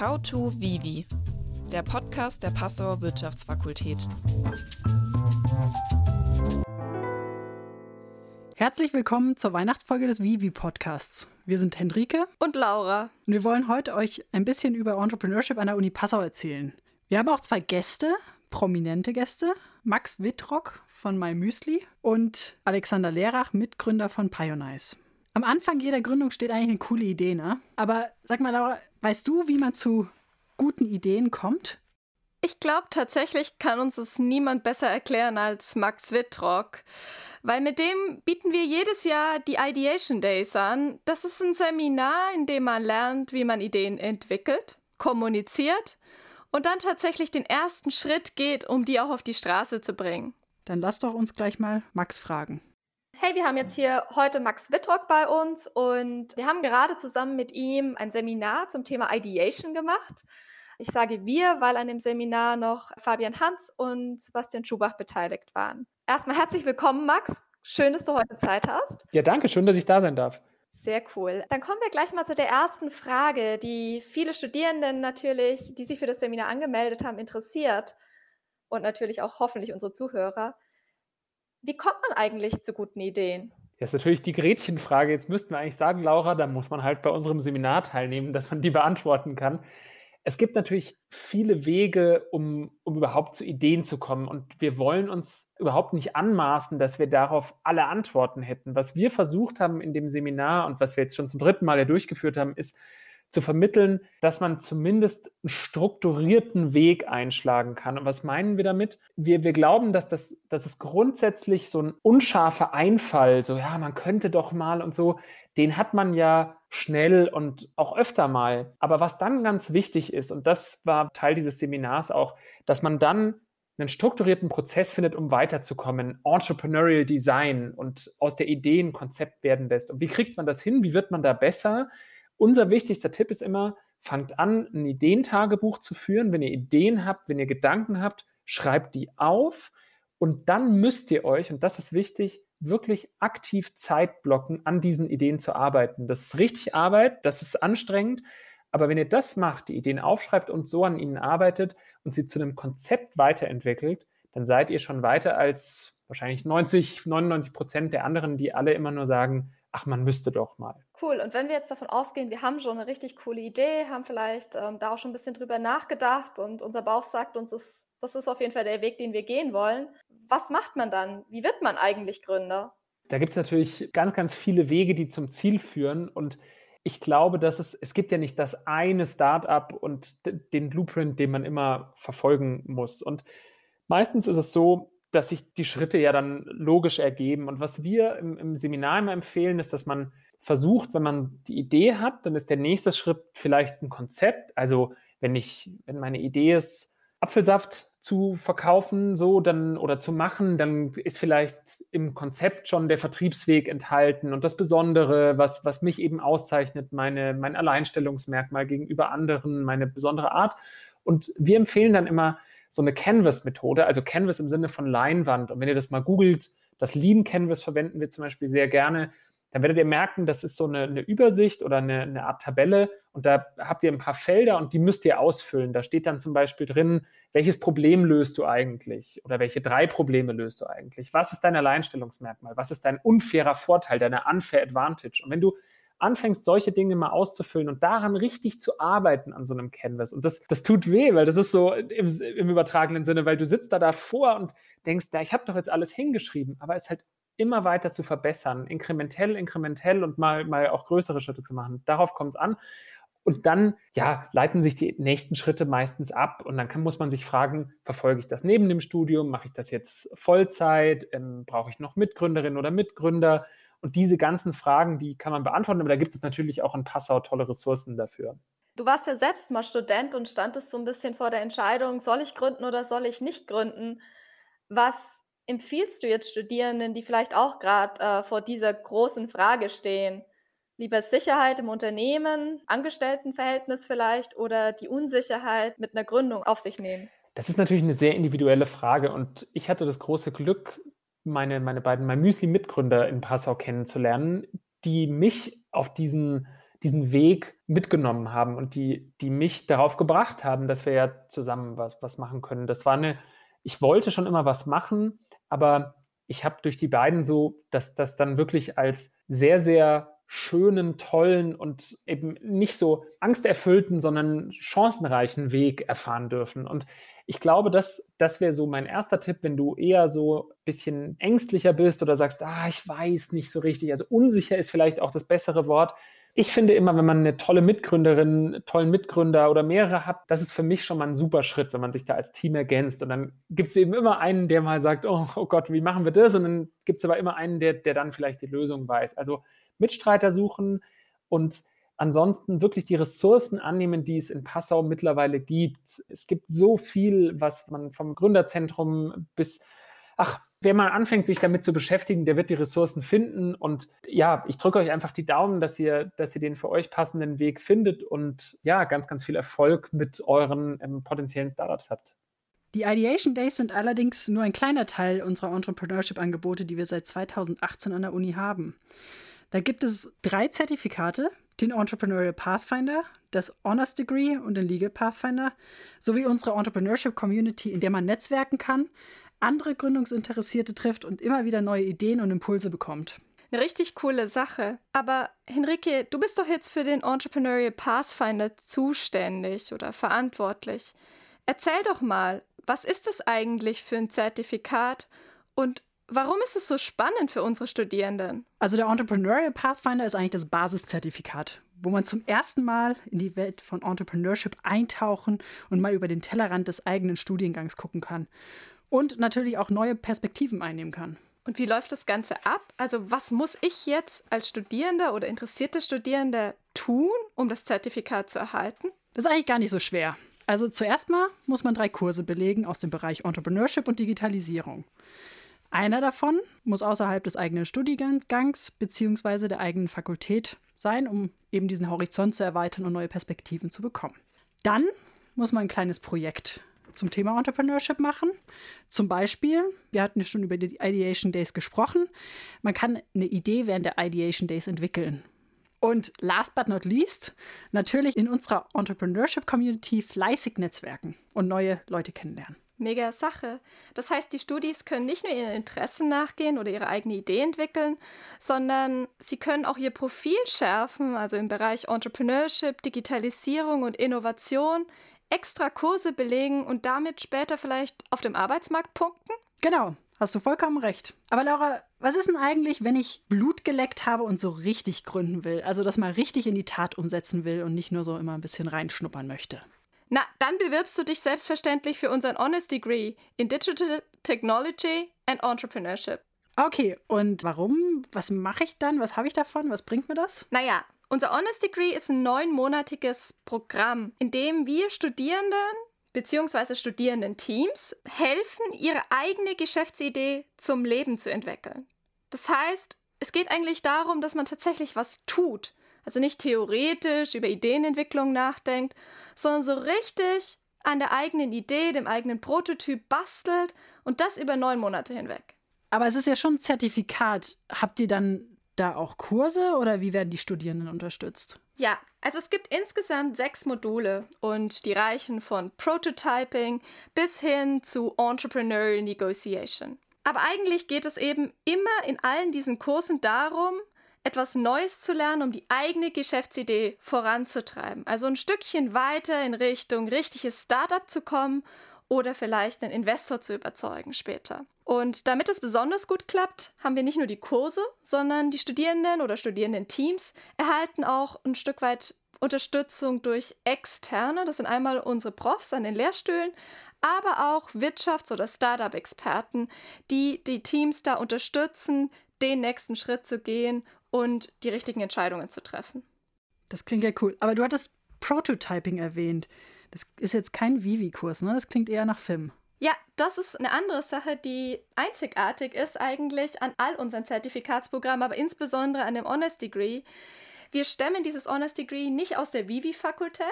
How to Vivi, der Podcast der Passauer Wirtschaftsfakultät. Herzlich willkommen zur Weihnachtsfolge des Vivi Podcasts. Wir sind Hendrike und Laura und wir wollen heute euch ein bisschen über Entrepreneurship an der Uni Passau erzählen. Wir haben auch zwei Gäste, prominente Gäste, Max Wittrock von MyMüsli und Alexander Lehrach, Mitgründer von Pionize. Am Anfang jeder Gründung steht eigentlich eine coole Idee, ne? Aber sag mal, Laura, weißt du, wie man zu guten Ideen kommt? Ich glaube, tatsächlich kann uns es niemand besser erklären als Max Wittrock. Weil mit dem bieten wir jedes Jahr die Ideation Days an. Das ist ein Seminar, in dem man lernt, wie man Ideen entwickelt, kommuniziert und dann tatsächlich den ersten Schritt geht, um die auch auf die Straße zu bringen. Dann lass doch uns gleich mal Max fragen. Hey, wir haben jetzt hier heute Max Wittrock bei uns und wir haben gerade zusammen mit ihm ein Seminar zum Thema Ideation gemacht. Ich sage wir, weil an dem Seminar noch Fabian Hans und Sebastian Schubach beteiligt waren. Erstmal herzlich willkommen, Max. Schön, dass du heute Zeit hast. Ja, danke. Schön, dass ich da sein darf. Sehr cool. Dann kommen wir gleich mal zu der ersten Frage, die viele Studierenden natürlich, die sich für das Seminar angemeldet haben, interessiert. Und natürlich auch hoffentlich unsere Zuhörer. Wie kommt man eigentlich zu guten Ideen? Das ist natürlich die Gretchenfrage. Jetzt müssten wir eigentlich sagen, Laura, da muss man halt bei unserem Seminar teilnehmen, dass man die beantworten kann. Es gibt natürlich viele Wege, um, um überhaupt zu Ideen zu kommen. Und wir wollen uns überhaupt nicht anmaßen, dass wir darauf alle Antworten hätten. Was wir versucht haben in dem Seminar und was wir jetzt schon zum dritten Mal ja durchgeführt haben, ist, zu vermitteln, dass man zumindest einen strukturierten Weg einschlagen kann. Und was meinen wir damit? Wir, wir glauben, dass, das, dass es grundsätzlich so ein unscharfer Einfall, so ja, man könnte doch mal und so, den hat man ja schnell und auch öfter mal. Aber was dann ganz wichtig ist, und das war Teil dieses Seminars auch, dass man dann einen strukturierten Prozess findet, um weiterzukommen, Entrepreneurial Design und aus der Idee ein Konzept werden lässt. Und wie kriegt man das hin? Wie wird man da besser? Unser wichtigster Tipp ist immer, fangt an, ein Ideentagebuch zu führen. Wenn ihr Ideen habt, wenn ihr Gedanken habt, schreibt die auf und dann müsst ihr euch, und das ist wichtig, wirklich aktiv Zeit blocken, an diesen Ideen zu arbeiten. Das ist richtig Arbeit, das ist anstrengend, aber wenn ihr das macht, die Ideen aufschreibt und so an ihnen arbeitet und sie zu einem Konzept weiterentwickelt, dann seid ihr schon weiter als wahrscheinlich 90, 99 Prozent der anderen, die alle immer nur sagen, ach, man müsste doch mal. Cool. Und wenn wir jetzt davon ausgehen, wir haben schon eine richtig coole Idee, haben vielleicht ähm, da auch schon ein bisschen drüber nachgedacht und unser Bauch sagt uns, ist, das ist auf jeden Fall der Weg, den wir gehen wollen. Was macht man dann? Wie wird man eigentlich Gründer? Da gibt es natürlich ganz, ganz viele Wege, die zum Ziel führen. Und ich glaube, dass es, es gibt ja nicht das eine Startup und den Blueprint, den man immer verfolgen muss. Und meistens ist es so, dass sich die Schritte ja dann logisch ergeben. Und was wir im, im, Seminar immer empfehlen, ist, dass man versucht, wenn man die Idee hat, dann ist der nächste Schritt vielleicht ein Konzept. Also wenn ich, wenn meine Idee ist, Apfelsaft zu verkaufen, so dann oder zu machen, dann ist vielleicht im Konzept schon der Vertriebsweg enthalten und das Besondere, was, was mich eben auszeichnet, meine, mein Alleinstellungsmerkmal gegenüber anderen, meine besondere Art. Und wir empfehlen dann immer, so eine Canvas-Methode, also Canvas im Sinne von Leinwand. Und wenn ihr das mal googelt, das Lean Canvas verwenden wir zum Beispiel sehr gerne, dann werdet ihr merken, das ist so eine, eine Übersicht oder eine, eine, Art Tabelle und da habt ihr ein paar Felder und die müsst ihr ausfüllen. Da steht dann zum Beispiel drin, welches Problem löst du eigentlich oder welche drei Probleme löst du eigentlich? Was ist dein Alleinstellungsmerkmal? Was ist dein unfairer Vorteil, deine unfair Advantage? Und wenn du anfängst, solche Dinge mal auszufüllen und daran richtig zu arbeiten an so einem Canvas. Und das, das tut weh, weil das ist so im, im übertragenen Sinne, weil du sitzt da davor und denkst, na, ich habe doch jetzt alles hingeschrieben, aber es halt immer weiter zu verbessern, inkrementell, inkrementell und mal, mal auch größere Schritte zu machen. Darauf kommt es an. Und dann, ja, leiten sich die nächsten Schritte meistens ab. Und dann kann, muss man sich fragen, verfolge ich das neben dem Studium? Mache ich das jetzt Vollzeit? Ähm, Brauche ich noch Mitgründerin oder Mitgründer? Und diese ganzen Fragen, die kann man beantworten, aber da gibt es natürlich auch in Passau tolle Ressourcen dafür. Du warst ja selbst mal Student und standest so ein bisschen vor der Entscheidung, soll ich gründen oder soll ich nicht gründen? Was empfiehlst du jetzt Studierenden, die vielleicht auch gerade äh, vor dieser großen Frage stehen? Lieber Sicherheit im Unternehmen, Angestelltenverhältnis vielleicht oder die Unsicherheit mit einer Gründung auf sich nehmen? Das ist natürlich eine sehr individuelle Frage und ich hatte das große Glück, meine, meine beiden My Müsli-Mitgründer in Passau kennenzulernen, die mich auf diesen, diesen Weg mitgenommen haben und die, die mich darauf gebracht haben, dass wir ja zusammen was, was machen können. Das war eine, ich wollte schon immer was machen, aber ich habe durch die beiden so, dass das dann wirklich als sehr, sehr schönen, tollen und eben nicht so angsterfüllten, sondern chancenreichen Weg erfahren dürfen. Und ich glaube, das, das wäre so mein erster Tipp, wenn du eher so ein bisschen ängstlicher bist oder sagst, ah, ich weiß nicht so richtig. Also unsicher ist vielleicht auch das bessere Wort. Ich finde immer, wenn man eine tolle Mitgründerin, tollen Mitgründer oder mehrere hat, das ist für mich schon mal ein super Schritt, wenn man sich da als Team ergänzt. Und dann gibt es eben immer einen, der mal sagt, oh, oh, Gott, wie machen wir das? Und dann gibt es aber immer einen, der, der dann vielleicht die Lösung weiß. Also Mitstreiter suchen und ansonsten wirklich die Ressourcen annehmen, die es in Passau mittlerweile gibt. Es gibt so viel, was man vom Gründerzentrum bis, ach, wer mal anfängt, sich damit zu beschäftigen, der wird die Ressourcen finden. Und ja, ich drücke euch einfach die Daumen, dass ihr, dass ihr den für euch passenden Weg findet und ja, ganz, ganz viel Erfolg mit euren ähm, potenziellen Startups habt. Die Ideation Days sind allerdings nur ein kleiner Teil unserer Entrepreneurship-Angebote, die wir seit 2018 an der Uni haben. Da gibt es drei Zertifikate, den Entrepreneurial Pathfinder, das Honors Degree und den Legal Pathfinder, sowie unsere Entrepreneurship Community, in der man netzwerken kann, andere Gründungsinteressierte trifft und immer wieder neue Ideen und Impulse bekommt. Eine richtig coole Sache. Aber Henrike, du bist doch jetzt für den Entrepreneurial Pathfinder zuständig oder verantwortlich. Erzähl doch mal, was ist es eigentlich für ein Zertifikat und warum ist es so spannend für unsere Studierenden? Also der Entrepreneurial Pathfinder ist eigentlich das Basiszertifikat, wo man zum ersten Mal in die Welt von Entrepreneurship eintauchen und mal über den Tellerrand des eigenen Studiengangs gucken kann und natürlich auch neue Perspektiven einnehmen kann. Und wie läuft das Ganze ab? Also was muss ich jetzt als Studierender oder interessierter Studierender tun, um das Zertifikat zu erhalten? Das ist eigentlich gar nicht so schwer. Also zuerst mal muss man drei Kurse belegen aus dem Bereich Entrepreneurship und Digitalisierung. Einer davon muss außerhalb des eigenen Studiengangs bzw. der eigenen Fakultät sein, um eben diesen Horizont zu erweitern und neue Perspektiven zu bekommen. Dann muss man ein kleines Projekt zum Thema Entrepreneurship machen. Zum Beispiel, wir hatten schon über die Ideation Days gesprochen, man kann eine Idee während der Ideation Days entwickeln. Und last but not least, natürlich in unserer Entrepreneurship Community fleißig netzwerken und neue Leute kennenlernen. Mega Sache. Das heißt, die Studis können nicht nur ihren Interessen nachgehen oder ihre eigene Idee entwickeln, sondern sie können auch ihr Profil schärfen, also im Bereich Entrepreneurship, Digitalisierung und Innovation, extra Kurse belegen und damit später vielleicht auf dem Arbeitsmarkt punkten? Genau, hast du vollkommen recht. Aber Laura, was ist denn eigentlich, wenn ich Blut geleckt habe und so richtig gründen will? Also das mal richtig in die Tat umsetzen will und nicht nur so immer ein bisschen reinschnuppern möchte? Na, dann bewirbst du dich selbstverständlich für unseren Honest Degree in Digital Technology and Entrepreneurship. Okay, und warum? Was mache ich dann? Was habe ich davon? Was bringt mir das? Naja, unser Honest Degree ist ein neunmonatiges Programm, in dem wir Studierenden bzw. Studierendenteams helfen, ihre eigene Geschäftsidee zum Leben zu entwickeln. Das heißt, es geht eigentlich darum, dass man tatsächlich was tut. Also nicht theoretisch über Ideenentwicklung nachdenkt, sondern so richtig an der eigenen Idee, dem eigenen Prototyp bastelt und das über neun Monate hinweg. Aber es ist ja schon ein Zertifikat. Habt ihr dann da auch Kurse oder wie werden die Studierenden unterstützt? Ja, also es gibt insgesamt sechs Module und die reichen von Prototyping bis hin zu Entrepreneurial Negotiation. Aber eigentlich geht es eben immer in allen diesen Kursen darum, etwas Neues zu lernen, um die eigene Geschäftsidee voranzutreiben. Also ein Stückchen weiter in Richtung richtiges Startup zu kommen oder vielleicht einen Investor zu überzeugen später. Und damit es besonders gut klappt, haben wir nicht nur die Kurse, sondern die Studierenden oder Studierendenteams erhalten auch ein Stück weit Unterstützung durch Externe. Das sind einmal unsere Profs an den Lehrstühlen, aber auch Wirtschafts- oder Startup-Experten, die die Teams da unterstützen, den nächsten Schritt zu gehen und die richtigen Entscheidungen zu treffen. Das klingt ja cool. Aber du hattest Prototyping erwähnt. Das ist jetzt kein Vivi-Kurs, ne? Das klingt eher nach FIM. Ja, das ist eine andere Sache, die einzigartig ist eigentlich an all unseren Zertifikatsprogrammen, aber insbesondere an dem Honest Degree. Wir stemmen dieses Honors Degree nicht aus der Vivi-Fakultät,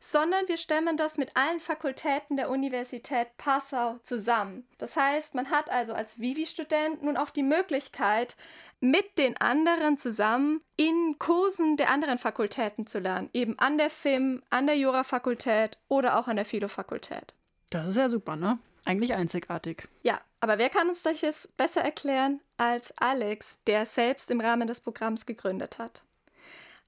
sondern wir stemmen das mit allen Fakultäten der Universität Passau zusammen. Das heißt, man hat also als Vivi-Student nun auch die Möglichkeit, mit den anderen zusammen in Kursen der anderen Fakultäten zu lernen, eben an der FIM, an der Jura-Fakultät oder auch an der Philo-Fakultät. Das ist ja super, ne? Eigentlich einzigartig. Ja, aber wer kann uns das jetzt besser erklären als Alex, der selbst im Rahmen des Programms gegründet hat?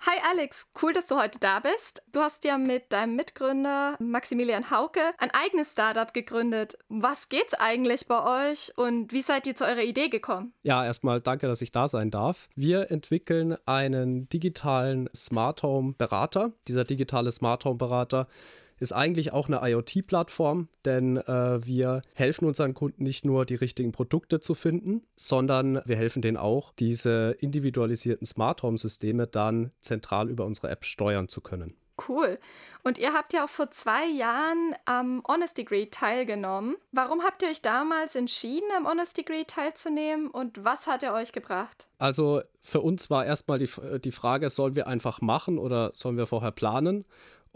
Hi Alex, cool, dass du heute da bist. Du hast ja mit deinem Mitgründer Maximilian Hauke ein eigenes Startup gegründet. Was geht's eigentlich bei euch und wie seid ihr zu eurer Idee gekommen? Ja, erstmal danke, dass ich da sein darf. Wir entwickeln einen digitalen Smart Home Berater. Dieser digitale Smart Home Berater ist eigentlich auch eine IoT-Plattform, denn äh, wir helfen unseren Kunden nicht nur, die richtigen Produkte zu finden, sondern wir helfen denen auch, diese individualisierten Smart Home-Systeme dann zentral über unsere App steuern zu können. Cool. Und ihr habt ja auch vor zwei Jahren am Honest Degree teilgenommen. Warum habt ihr euch damals entschieden, am Honest Degree teilzunehmen und was hat er euch gebracht? Also für uns war erstmal die, die Frage, sollen wir einfach machen oder sollen wir vorher planen?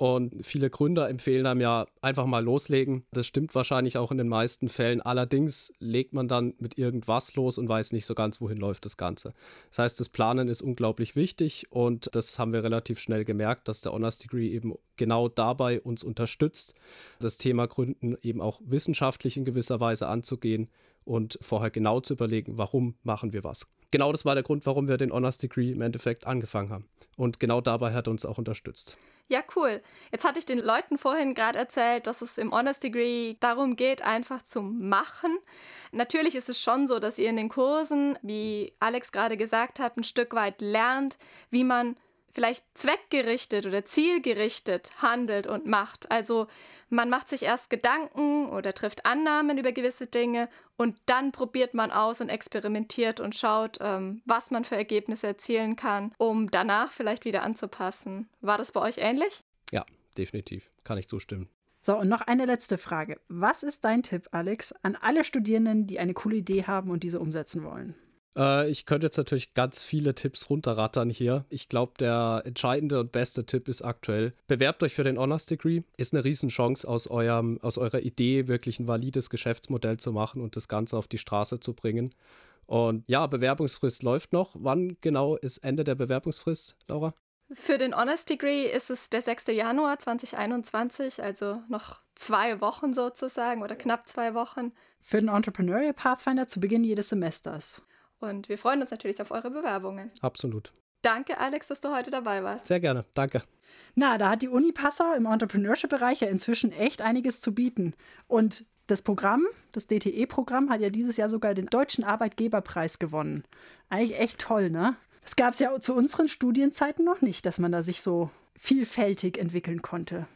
Und viele Gründer empfehlen einem ja einfach mal loslegen. Das stimmt wahrscheinlich auch in den meisten Fällen. Allerdings legt man dann mit irgendwas los und weiß nicht so ganz, wohin läuft das Ganze. Das heißt, das Planen ist unglaublich wichtig und das haben wir relativ schnell gemerkt, dass der Honors Degree eben genau dabei uns unterstützt, das Thema Gründen eben auch wissenschaftlich in gewisser Weise anzugehen und vorher genau zu überlegen, warum machen wir was. Genau das war der Grund, warum wir den Honors Degree im Endeffekt angefangen haben. Und genau dabei hat er uns auch unterstützt. Ja, cool. Jetzt hatte ich den Leuten vorhin gerade erzählt, dass es im Honest Degree darum geht, einfach zu machen. Natürlich ist es schon so, dass ihr in den Kursen, wie Alex gerade gesagt hat, ein Stück weit lernt, wie man vielleicht zweckgerichtet oder zielgerichtet handelt und macht. Also man macht sich erst Gedanken oder trifft Annahmen über gewisse Dinge und dann probiert man aus und experimentiert und schaut, ähm, was man für Ergebnisse erzielen kann, um danach vielleicht wieder anzupassen. War das bei euch ähnlich? Ja, definitiv. Kann ich zustimmen. So, und noch eine letzte Frage. Was ist dein Tipp, Alex, an alle Studierenden, die eine coole Idee haben und diese umsetzen wollen? Äh, ich könnte jetzt natürlich ganz viele Tipps runterrattern hier. Ich glaube, der entscheidende und beste Tipp ist aktuell, bewerbt euch für den Honors Degree. Ist eine Riesenchance, aus, eurem, aus eurer Idee wirklich ein valides Geschäftsmodell zu machen und das Ganze auf die Straße zu bringen. Und ja, Bewerbungsfrist läuft noch. Wann genau ist Ende der Bewerbungsfrist, Laura? Für den Honors Degree ist es der 6. Januar 2021, also noch zwei Wochen sozusagen oder knapp zwei Wochen. Für den Entrepreneurial Pathfinder zu Beginn jedes Semesters. Und wir freuen uns natürlich auf eure Bewerbungen. Absolut. Danke, Alex, dass du heute dabei warst. Sehr gerne. Danke. Na, da hat die Uni Passau im Entrepreneurship-Bereich ja inzwischen echt einiges zu bieten. Und das Programm, das DTE-Programm, hat ja dieses Jahr sogar den Deutschen Arbeitgeberpreis gewonnen. Eigentlich echt toll, ne? Das gab es ja zu unseren Studienzeiten noch nicht, dass man da sich so vielfältig entwickeln konnte.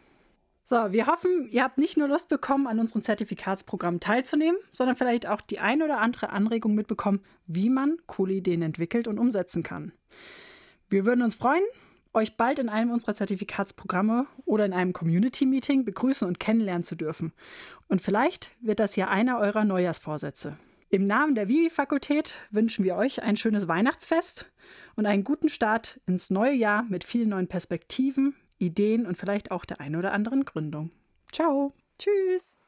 So, wir hoffen, ihr habt nicht nur Lust bekommen, an unserem Zertifikatsprogramm teilzunehmen, sondern vielleicht auch die ein oder andere Anregung mitbekommen, wie man coole Ideen entwickelt und umsetzen kann. Wir würden uns freuen, euch bald in einem unserer Zertifikatsprogramme oder in einem Community-Meeting begrüßen und kennenlernen zu dürfen. Und vielleicht wird das ja einer eurer Neujahrsvorsätze. Im Namen der Vivi-Fakultät wünschen wir euch ein schönes Weihnachtsfest und einen guten Start ins neue Jahr mit vielen neuen Perspektiven, Ideen und vielleicht auch der einen oder anderen Gründung. Ciao. Tschüss.